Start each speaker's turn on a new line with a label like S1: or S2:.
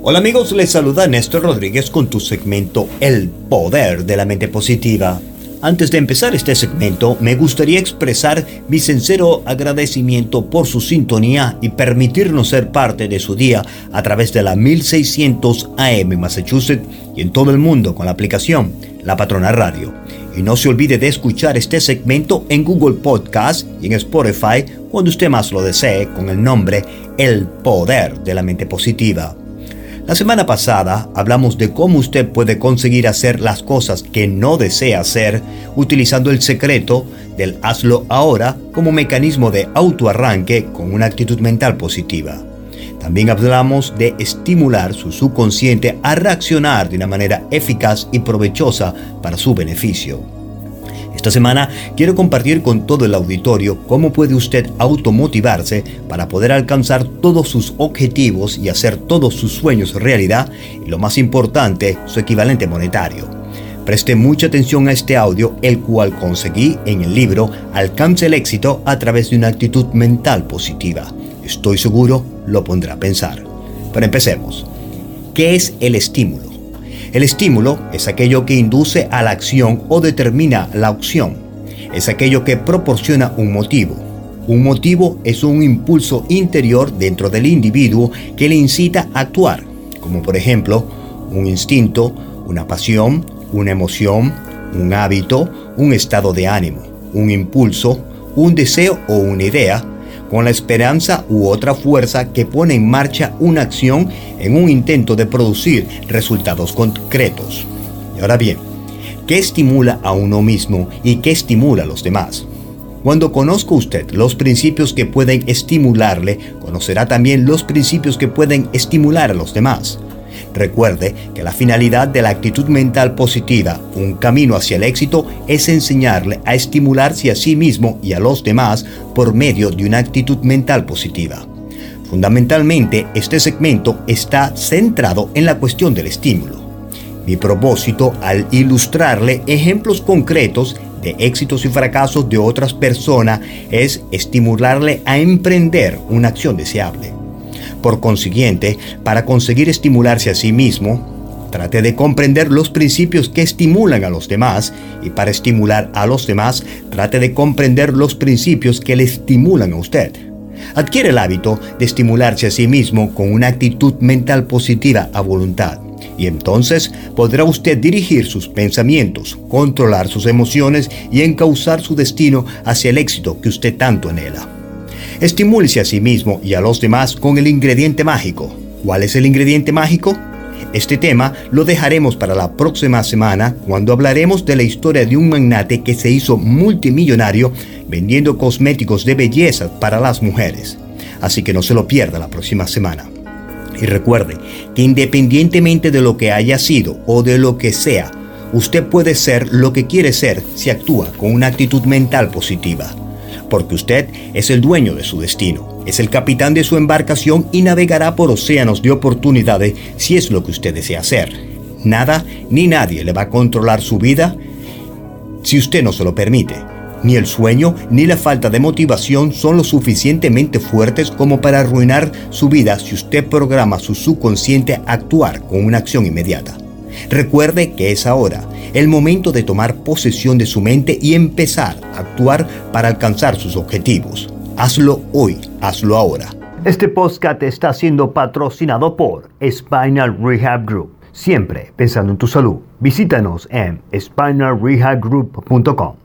S1: Hola amigos, les saluda Néstor Rodríguez con tu segmento El Poder de la Mente Positiva. Antes de empezar este segmento, me gustaría expresar mi sincero agradecimiento por su sintonía y permitirnos ser parte de su día a través de la 1600 AM Massachusetts y en todo el mundo con la aplicación La Patrona Radio. Y no se olvide de escuchar este segmento en Google Podcast y en Spotify cuando usted más lo desee con el nombre El Poder de la Mente Positiva. La semana pasada hablamos de cómo usted puede conseguir hacer las cosas que no desea hacer utilizando el secreto del hazlo ahora como mecanismo de autoarranque con una actitud mental positiva. También hablamos de estimular su subconsciente a reaccionar de una manera eficaz y provechosa para su beneficio. Esta semana quiero compartir con todo el auditorio cómo puede usted automotivarse para poder alcanzar todos sus objetivos y hacer todos sus sueños realidad y lo más importante, su equivalente monetario. Preste mucha atención a este audio, el cual conseguí en el libro Alcance el éxito a través de una actitud mental positiva. Estoy seguro lo pondrá a pensar. Pero empecemos. ¿Qué es el estímulo? El estímulo es aquello que induce a la acción o determina la opción. Es aquello que proporciona un motivo. Un motivo es un impulso interior dentro del individuo que le incita a actuar, como por ejemplo un instinto, una pasión, una emoción, un hábito, un estado de ánimo, un impulso, un deseo o una idea, con la esperanza u otra fuerza que pone en marcha una acción en un intento de producir resultados concretos. Y ahora bien, ¿qué estimula a uno mismo y qué estimula a los demás? Cuando conozca usted los principios que pueden estimularle, conocerá también los principios que pueden estimular a los demás. Recuerde que la finalidad de la actitud mental positiva, un camino hacia el éxito, es enseñarle a estimularse a sí mismo y a los demás por medio de una actitud mental positiva. Fundamentalmente, este segmento está centrado en la cuestión del estímulo. Mi propósito al ilustrarle ejemplos concretos de éxitos y fracasos de otras personas es estimularle a emprender una acción deseable. Por consiguiente, para conseguir estimularse a sí mismo, trate de comprender los principios que estimulan a los demás y para estimular a los demás, trate de comprender los principios que le estimulan a usted. Adquiere el hábito de estimularse a sí mismo con una actitud mental positiva a voluntad. Y entonces podrá usted dirigir sus pensamientos, controlar sus emociones y encauzar su destino hacia el éxito que usted tanto anhela. Estimúlese a sí mismo y a los demás con el ingrediente mágico. ¿Cuál es el ingrediente mágico? Este tema lo dejaremos para la próxima semana cuando hablaremos de la historia de un magnate que se hizo multimillonario vendiendo cosméticos de belleza para las mujeres. Así que no se lo pierda la próxima semana. Y recuerde que independientemente de lo que haya sido o de lo que sea, usted puede ser lo que quiere ser si actúa con una actitud mental positiva porque usted es el dueño de su destino, es el capitán de su embarcación y navegará por océanos de oportunidades si es lo que usted desea hacer. Nada ni nadie le va a controlar su vida si usted no se lo permite. Ni el sueño ni la falta de motivación son lo suficientemente fuertes como para arruinar su vida si usted programa su subconsciente a actuar con una acción inmediata. Recuerde que es ahora el momento de tomar posesión de su mente y empezar a actuar para alcanzar sus objetivos. Hazlo hoy, hazlo ahora. Este podcast está siendo patrocinado por Spinal Rehab Group. Siempre pensando en tu salud. Visítanos en spinalrehabgroup.com.